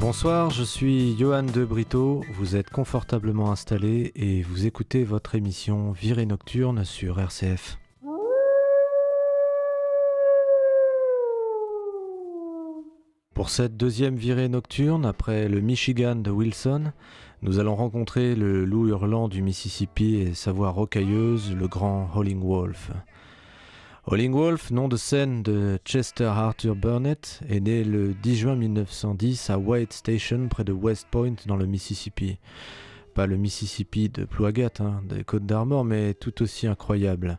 Bonsoir, je suis Johan de Brito. Vous êtes confortablement installé et vous écoutez votre émission Virée Nocturne sur RCF. Pour cette deuxième virée nocturne, après le Michigan de Wilson, nous allons rencontrer le loup hurlant du Mississippi et sa voix rocailleuse, le grand Howling Wolf. Howling Wolf, nom de scène de Chester Arthur Burnett, est né le 10 juin 1910 à White Station, près de West Point, dans le Mississippi. Pas le Mississippi de Plouagat, hein, des Côtes d'Armor, mais tout aussi incroyable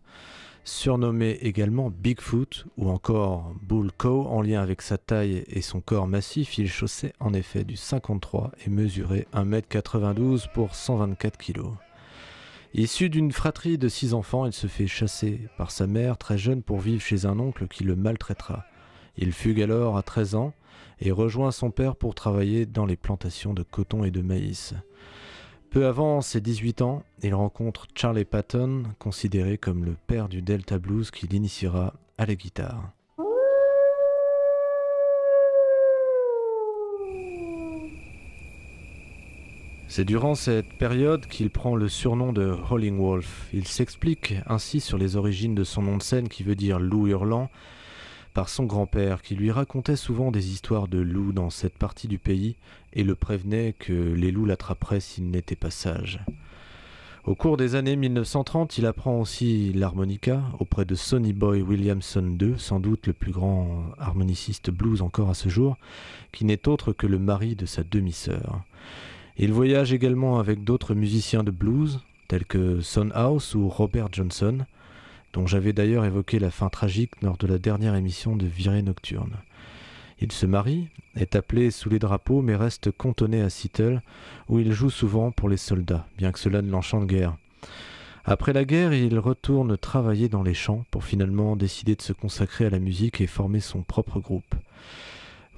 surnommé également Bigfoot ou encore Bull Cow en lien avec sa taille et son corps massif, il chaussait en effet du 53 et mesurait 1m92 pour 124 kg. Issu d'une fratrie de six enfants, il se fait chasser par sa mère très jeune pour vivre chez un oncle qui le maltraitera. Il fugue alors à 13 ans et rejoint son père pour travailler dans les plantations de coton et de maïs. Peu avant ses 18 ans, il rencontre Charlie Patton, considéré comme le père du Delta Blues qui l'initiera à la guitare. C'est durant cette période qu'il prend le surnom de Howling Wolf. Il s'explique ainsi sur les origines de son nom de scène qui veut dire loup hurlant par son grand-père qui lui racontait souvent des histoires de loups dans cette partie du pays et le prévenait que les loups l'attraperaient s'il n'était pas sage. Au cours des années 1930, il apprend aussi l'harmonica auprès de Sonny Boy Williamson II, sans doute le plus grand harmoniciste blues encore à ce jour, qui n'est autre que le mari de sa demi-sœur. Il voyage également avec d'autres musiciens de blues, tels que Son House ou Robert Johnson, dont j'avais d'ailleurs évoqué la fin tragique lors de la dernière émission de Virée Nocturne. Il se marie, est appelé sous les drapeaux, mais reste cantonné à Seattle, où il joue souvent pour les soldats, bien que cela ne l'enchante guère. Après la guerre, il retourne travailler dans les champs pour finalement décider de se consacrer à la musique et former son propre groupe.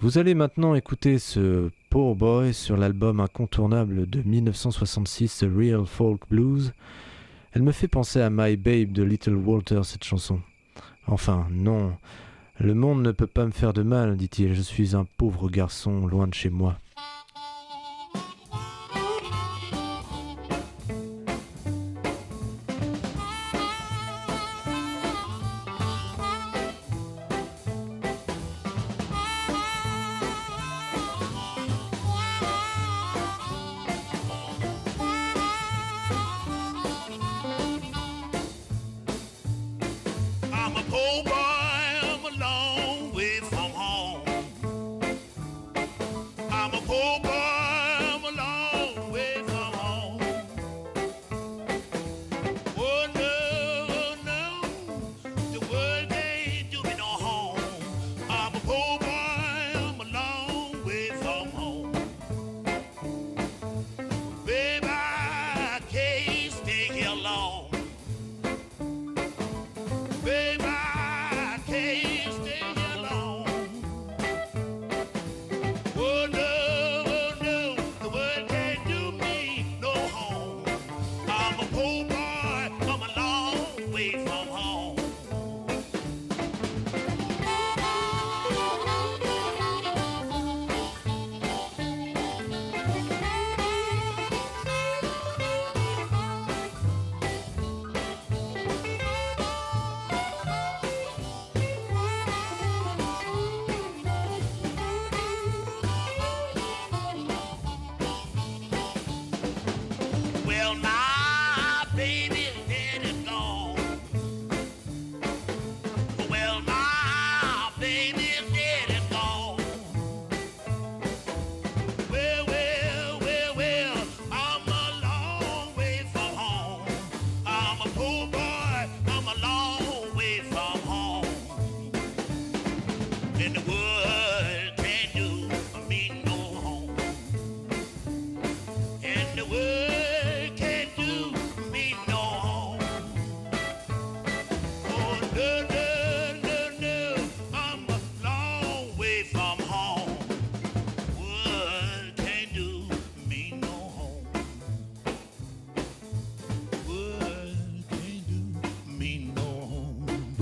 Vous allez maintenant écouter ce Poor Boy sur l'album incontournable de 1966 The Real Folk Blues, elle me fait penser à My Babe de Little Walter, cette chanson. Enfin, non. Le monde ne peut pas me faire de mal, dit-il. Je suis un pauvre garçon loin de chez moi. in the woods.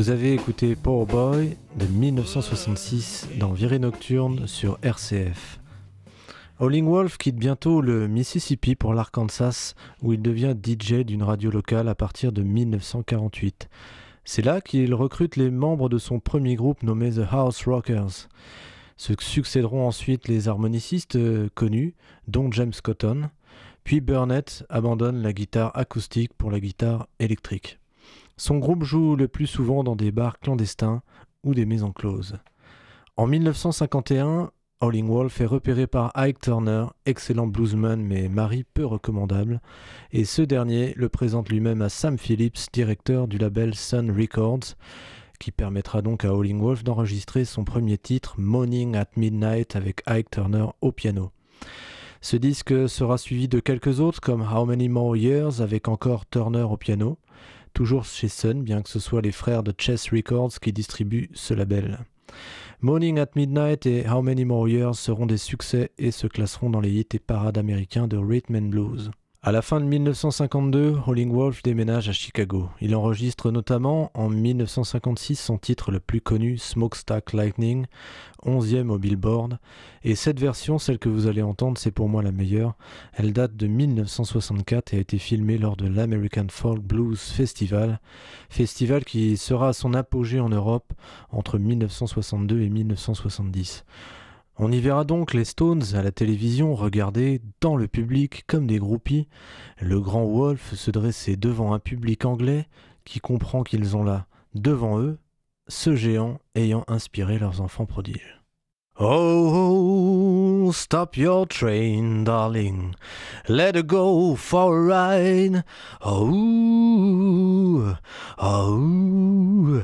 Vous avez écouté Power Boy de 1966 dans Virée Nocturne sur RCF. Howling Wolf quitte bientôt le Mississippi pour l'Arkansas, où il devient DJ d'une radio locale à partir de 1948. C'est là qu'il recrute les membres de son premier groupe nommé The House Rockers. Se succéderont ensuite les harmonicistes euh, connus, dont James Cotton, puis Burnett abandonne la guitare acoustique pour la guitare électrique. Son groupe joue le plus souvent dans des bars clandestins ou des maisons closes. En 1951, Howling Wolf est repéré par Ike Turner, excellent bluesman mais mari peu recommandable, et ce dernier le présente lui-même à Sam Phillips, directeur du label Sun Records, qui permettra donc à Howling Wolf d'enregistrer son premier titre, Morning at Midnight, avec Ike Turner au piano. Ce disque sera suivi de quelques autres comme How Many More Years avec encore Turner au piano, toujours chez Sun, bien que ce soit les frères de Chess Records qui distribuent ce label. Morning at Midnight et How Many More Years seront des succès et se classeront dans les hits et parades américains de rhythm and blues. À la fin de 1952, Howling Wolf déménage à Chicago. Il enregistre notamment en 1956 son titre le plus connu, Smokestack Lightning, 11e au Billboard. Et cette version, celle que vous allez entendre, c'est pour moi la meilleure. Elle date de 1964 et a été filmée lors de l'American Folk Blues Festival, festival qui sera à son apogée en Europe entre 1962 et 1970. On y verra donc les Stones à la télévision regarder dans le public comme des groupies, le grand Wolf se dresser devant un public anglais qui comprend qu'ils ont là, devant eux, ce géant ayant inspiré leurs enfants prodiges. Oh, stop your train, darling. Let her go for a ride. Oh, oh.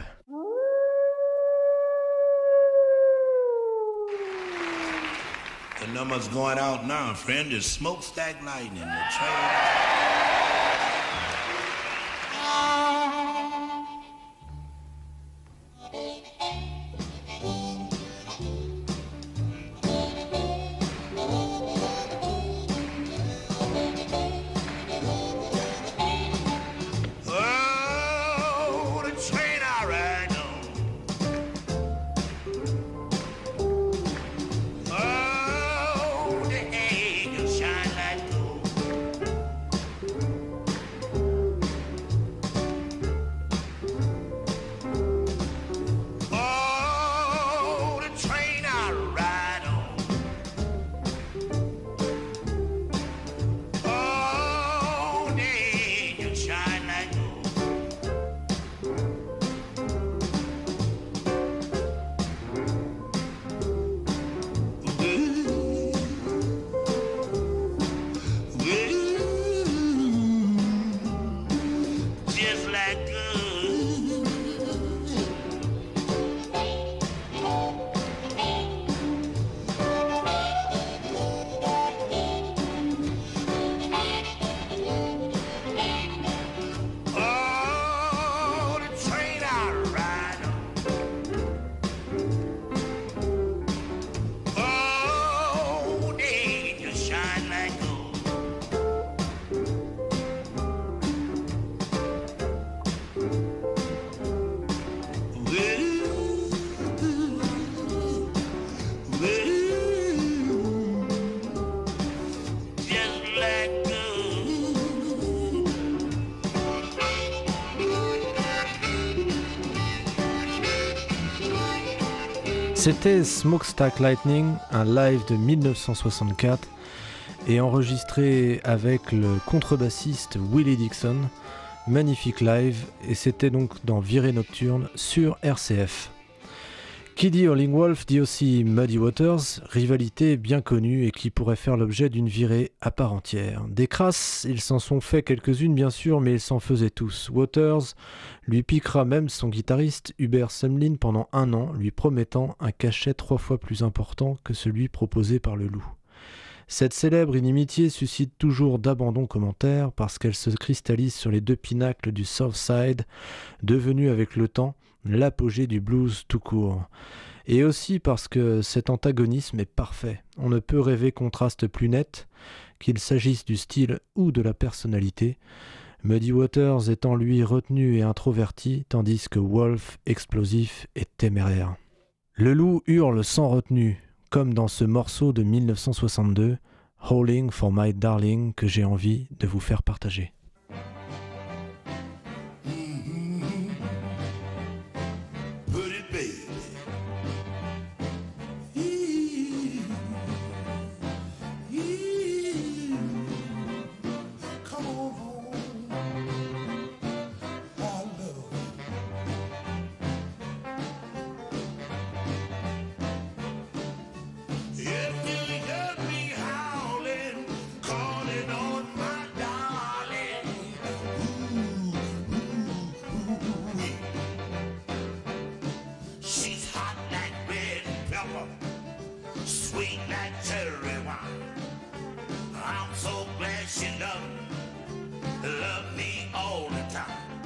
Number's going out now, friend. It's smokestack lightning. The train. Just like good. C'était Smokestack Lightning, un live de 1964 et enregistré avec le contrebassiste Willie Dixon. Magnifique live et c'était donc dans Virée Nocturne sur RCF. Qui dit Wolf dit aussi Muddy Waters, rivalité bien connue et qui pourrait faire l'objet d'une virée à part entière. Des crasses, ils s'en sont fait quelques-unes bien sûr, mais ils s'en faisaient tous. Waters lui piquera même son guitariste Hubert Sumlin pendant un an, lui promettant un cachet trois fois plus important que celui proposé par le loup. Cette célèbre inimitié suscite toujours d'abandons commentaires parce qu'elle se cristallise sur les deux pinacles du Southside, devenus avec le temps l'apogée du blues tout court. Et aussi parce que cet antagonisme est parfait. On ne peut rêver contraste plus net, qu'il s'agisse du style ou de la personnalité. Muddy Waters étant lui retenu et introverti, tandis que Wolf, explosif et téméraire. Le loup hurle sans retenue, comme dans ce morceau de 1962, Howling for My Darling que j'ai envie de vous faire partager. Yeah.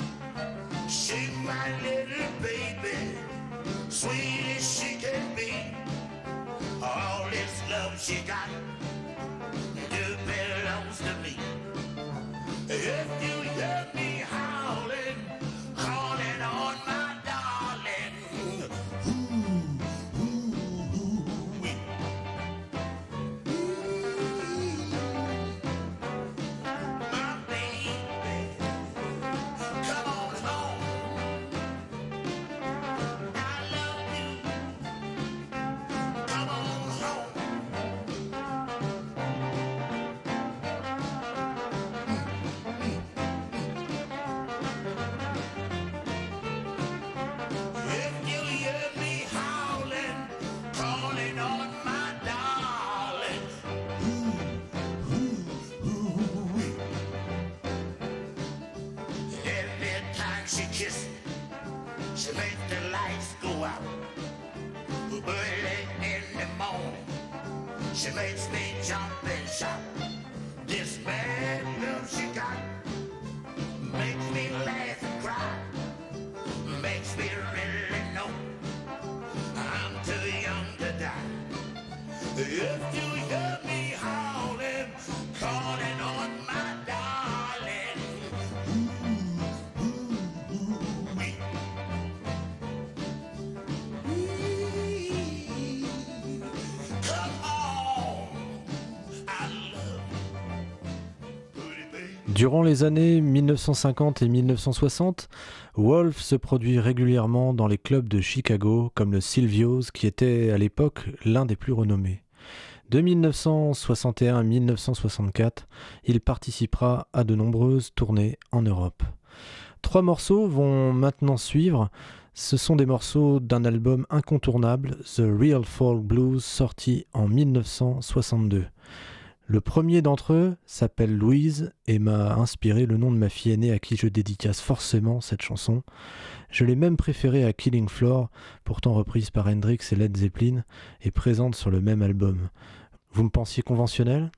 Durant les années 1950 et 1960, Wolf se produit régulièrement dans les clubs de Chicago comme le Silvio's qui était à l'époque l'un des plus renommés. De 1961 à 1964, il participera à de nombreuses tournées en Europe. Trois morceaux vont maintenant suivre. Ce sont des morceaux d'un album incontournable, The Real Folk Blues, sorti en 1962. Le premier d'entre eux s'appelle Louise et m'a inspiré le nom de ma fille aînée à qui je dédicace forcément cette chanson. Je l'ai même préférée à Killing Floor, pourtant reprise par Hendrix et Led Zeppelin et présente sur le même album. Vous me pensiez conventionnel?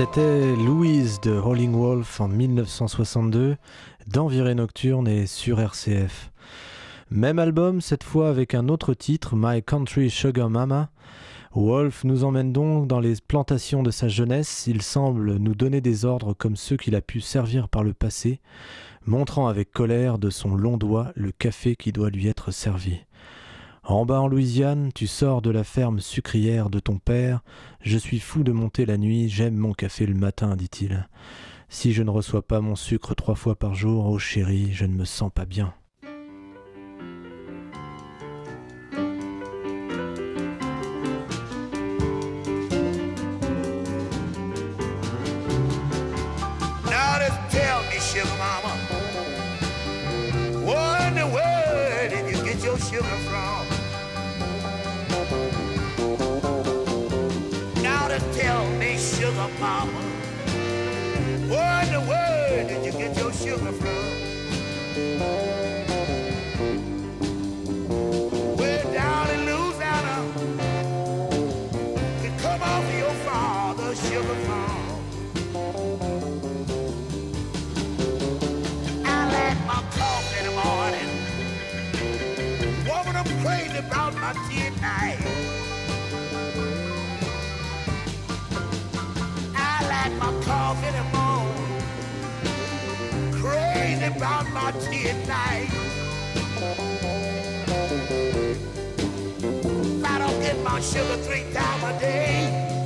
C'était Louise de Rolling Wolf en 1962 dans Virée Nocturne et sur RCF. Même album, cette fois avec un autre titre, My Country Sugar Mama. Wolf nous emmène donc dans les plantations de sa jeunesse. Il semble nous donner des ordres comme ceux qu'il a pu servir par le passé, montrant avec colère de son long doigt le café qui doit lui être servi. En bas en Louisiane, tu sors de la ferme sucrière de ton père. Je suis fou de monter la nuit, j'aime mon café le matin, dit-il. Si je ne reçois pas mon sucre trois fois par jour, oh chérie, je ne me sens pas bien. my I like my coffee in the morning, crazy about my I don't get my sugar three times a day.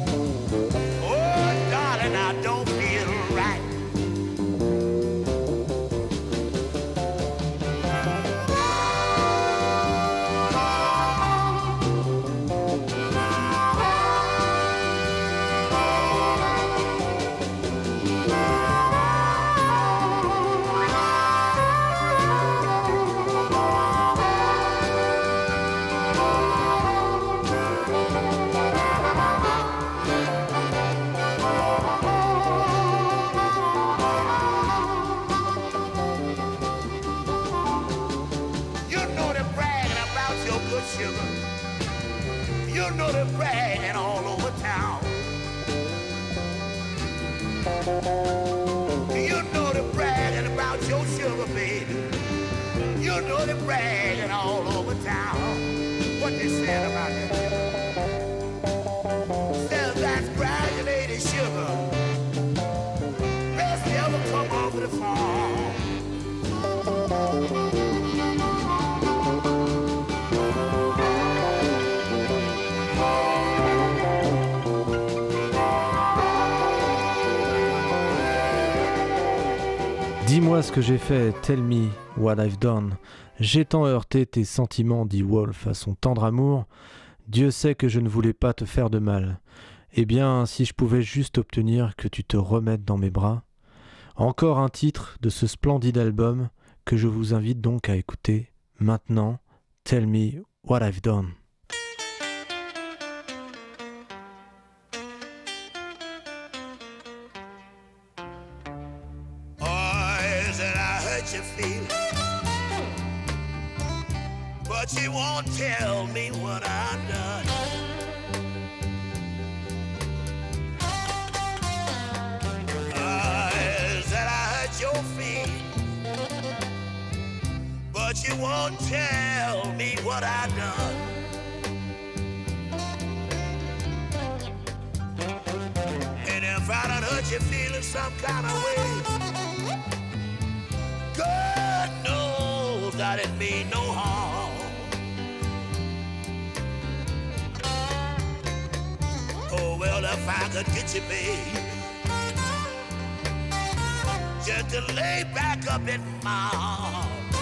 popular. You know they're bragging all over town. You know they're bragging about your sugar, baby. You know they're bragging all over town. What they said about you. Ce que j'ai fait, tell me what I've done. J'ai tant heurté tes sentiments, dit Wolf à son tendre amour. Dieu sait que je ne voulais pas te faire de mal. Eh bien, si je pouvais juste obtenir que tu te remettes dans mes bras. Encore un titre de ce splendide album que je vous invite donc à écouter maintenant. Tell me what I've done. Some kind of way, God knows I didn't mean no harm. Oh, well, if I could get you, babe, just to lay back up in my arms.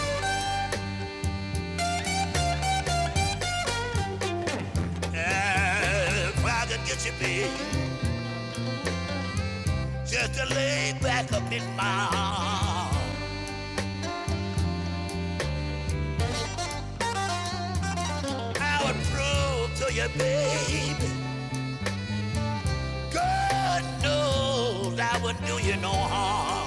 If I could get you, babe, just to lay back up in my arms. I would prove to you, baby. God knows I would do you no harm.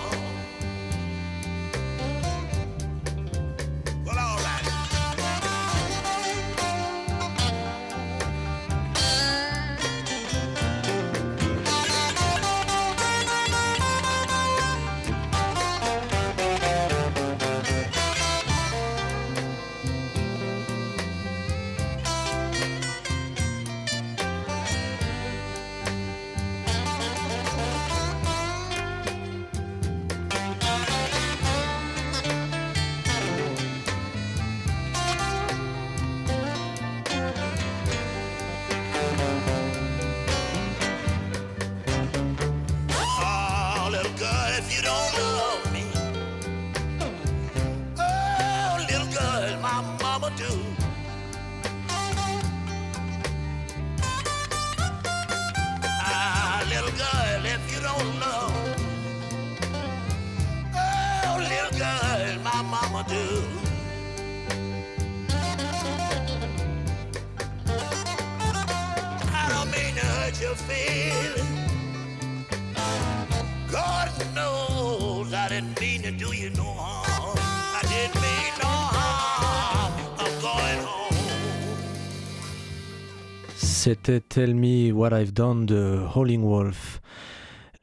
C'était Tell Me What I've Done de Howling Wolf.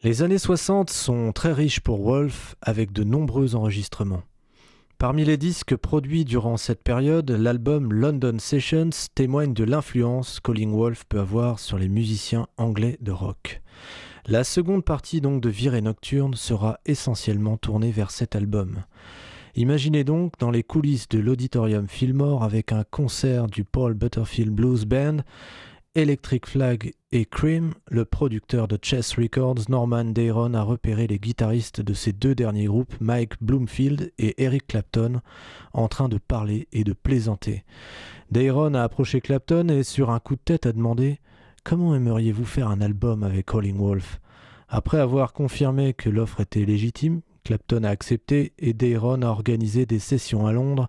Les années 60 sont très riches pour Wolf avec de nombreux enregistrements. Parmi les disques produits durant cette période, l'album London Sessions témoigne de l'influence qu'Howling Wolf peut avoir sur les musiciens anglais de rock. La seconde partie donc de Virée Nocturne sera essentiellement tournée vers cet album. Imaginez donc dans les coulisses de l'auditorium Fillmore avec un concert du Paul Butterfield Blues Band, Electric Flag et Cream, le producteur de Chess Records, Norman Dayron, a repéré les guitaristes de ces deux derniers groupes, Mike Bloomfield et Eric Clapton, en train de parler et de plaisanter. Dayron a approché Clapton et sur un coup de tête a demandé Comment aimeriez-vous faire un album avec Howling Wolf? Après avoir confirmé que l'offre était légitime, Clapton a accepté et Dayron a organisé des sessions à Londres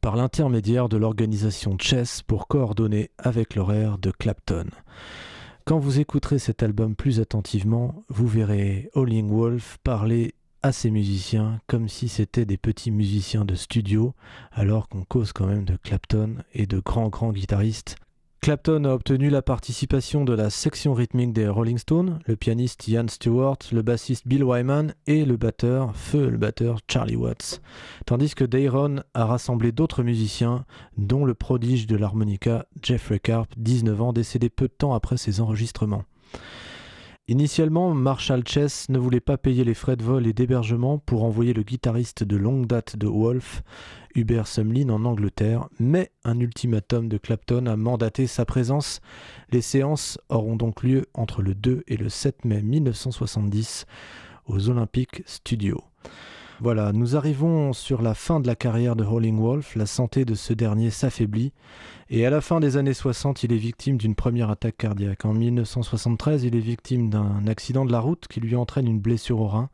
par l'intermédiaire de l'organisation Chess pour coordonner avec l'horaire de Clapton. Quand vous écouterez cet album plus attentivement, vous verrez Howling Wolf parler à ses musiciens comme si c'était des petits musiciens de studio, alors qu'on cause quand même de Clapton et de grands grands guitaristes Clapton a obtenu la participation de la section rythmique des Rolling Stones, le pianiste Ian Stewart, le bassiste Bill Wyman et le batteur, feu le batteur Charlie Watts. Tandis que Dayron a rassemblé d'autres musiciens, dont le prodige de l'harmonica Jeffrey Karp, 19 ans, décédé peu de temps après ses enregistrements. Initialement, Marshall Chess ne voulait pas payer les frais de vol et d'hébergement pour envoyer le guitariste de longue date de Wolf, Hubert Sumlin, en Angleterre, mais un ultimatum de Clapton a mandaté sa présence. Les séances auront donc lieu entre le 2 et le 7 mai 1970 aux Olympic Studios. Voilà, nous arrivons sur la fin de la carrière de Howling Wolf, la santé de ce dernier s'affaiblit, et à la fin des années 60, il est victime d'une première attaque cardiaque. En 1973, il est victime d'un accident de la route qui lui entraîne une blessure au rein,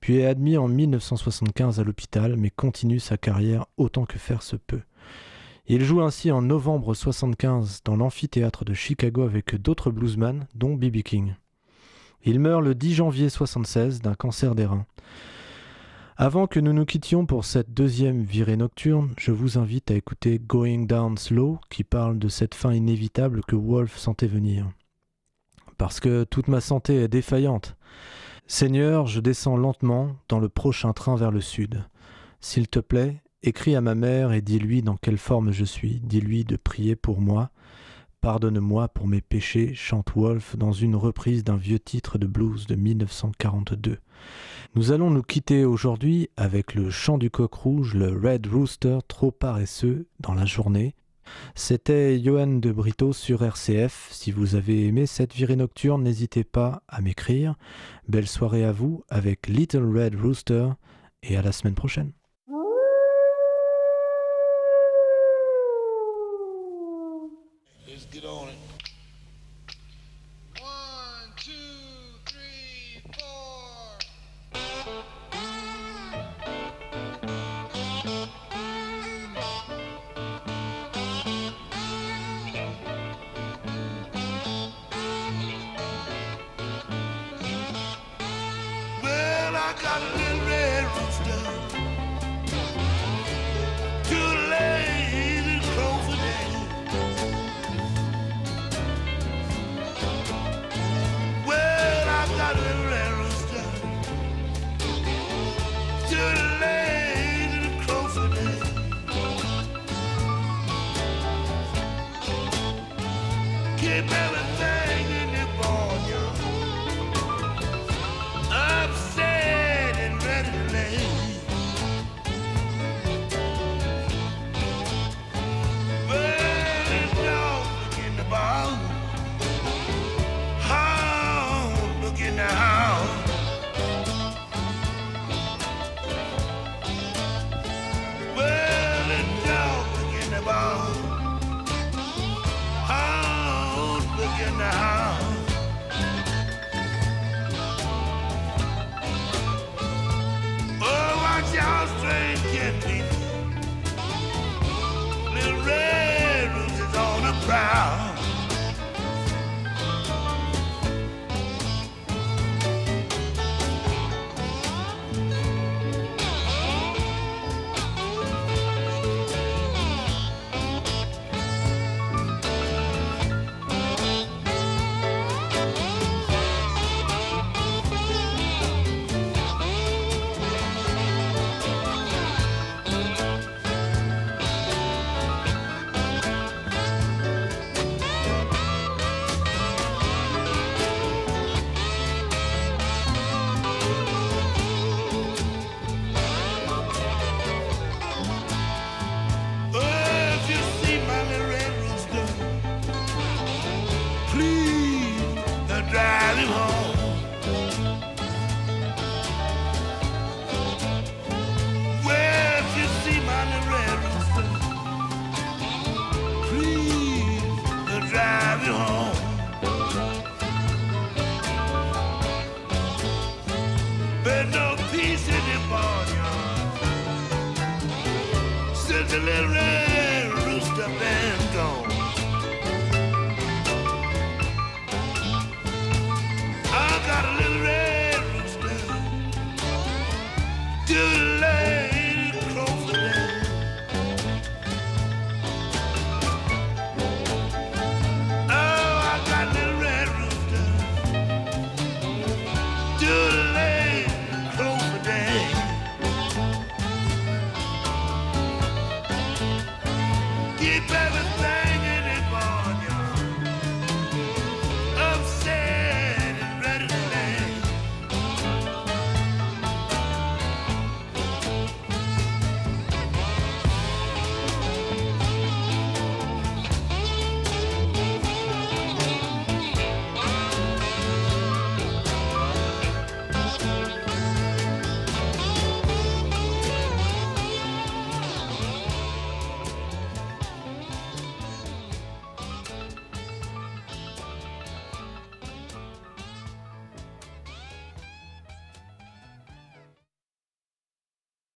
puis est admis en 1975 à l'hôpital, mais continue sa carrière autant que faire se peut. Il joue ainsi en novembre 75 dans l'amphithéâtre de Chicago avec d'autres bluesmen, dont B.B. King. Il meurt le 10 janvier 76 d'un cancer des reins. Avant que nous nous quittions pour cette deuxième virée nocturne, je vous invite à écouter Going Down Slow qui parle de cette fin inévitable que Wolf sentait venir. Parce que toute ma santé est défaillante. Seigneur, je descends lentement dans le prochain train vers le sud. S'il te plaît, écris à ma mère et dis-lui dans quelle forme je suis, dis-lui de prier pour moi. Pardonne-moi pour mes péchés, chante Wolf dans une reprise d'un vieux titre de blues de 1942. Nous allons nous quitter aujourd'hui avec le chant du coq rouge, le Red Rooster, trop paresseux dans la journée. C'était Johan de Brito sur RCF. Si vous avez aimé cette virée nocturne, n'hésitez pas à m'écrire. Belle soirée à vous avec Little Red Rooster et à la semaine prochaine. gotta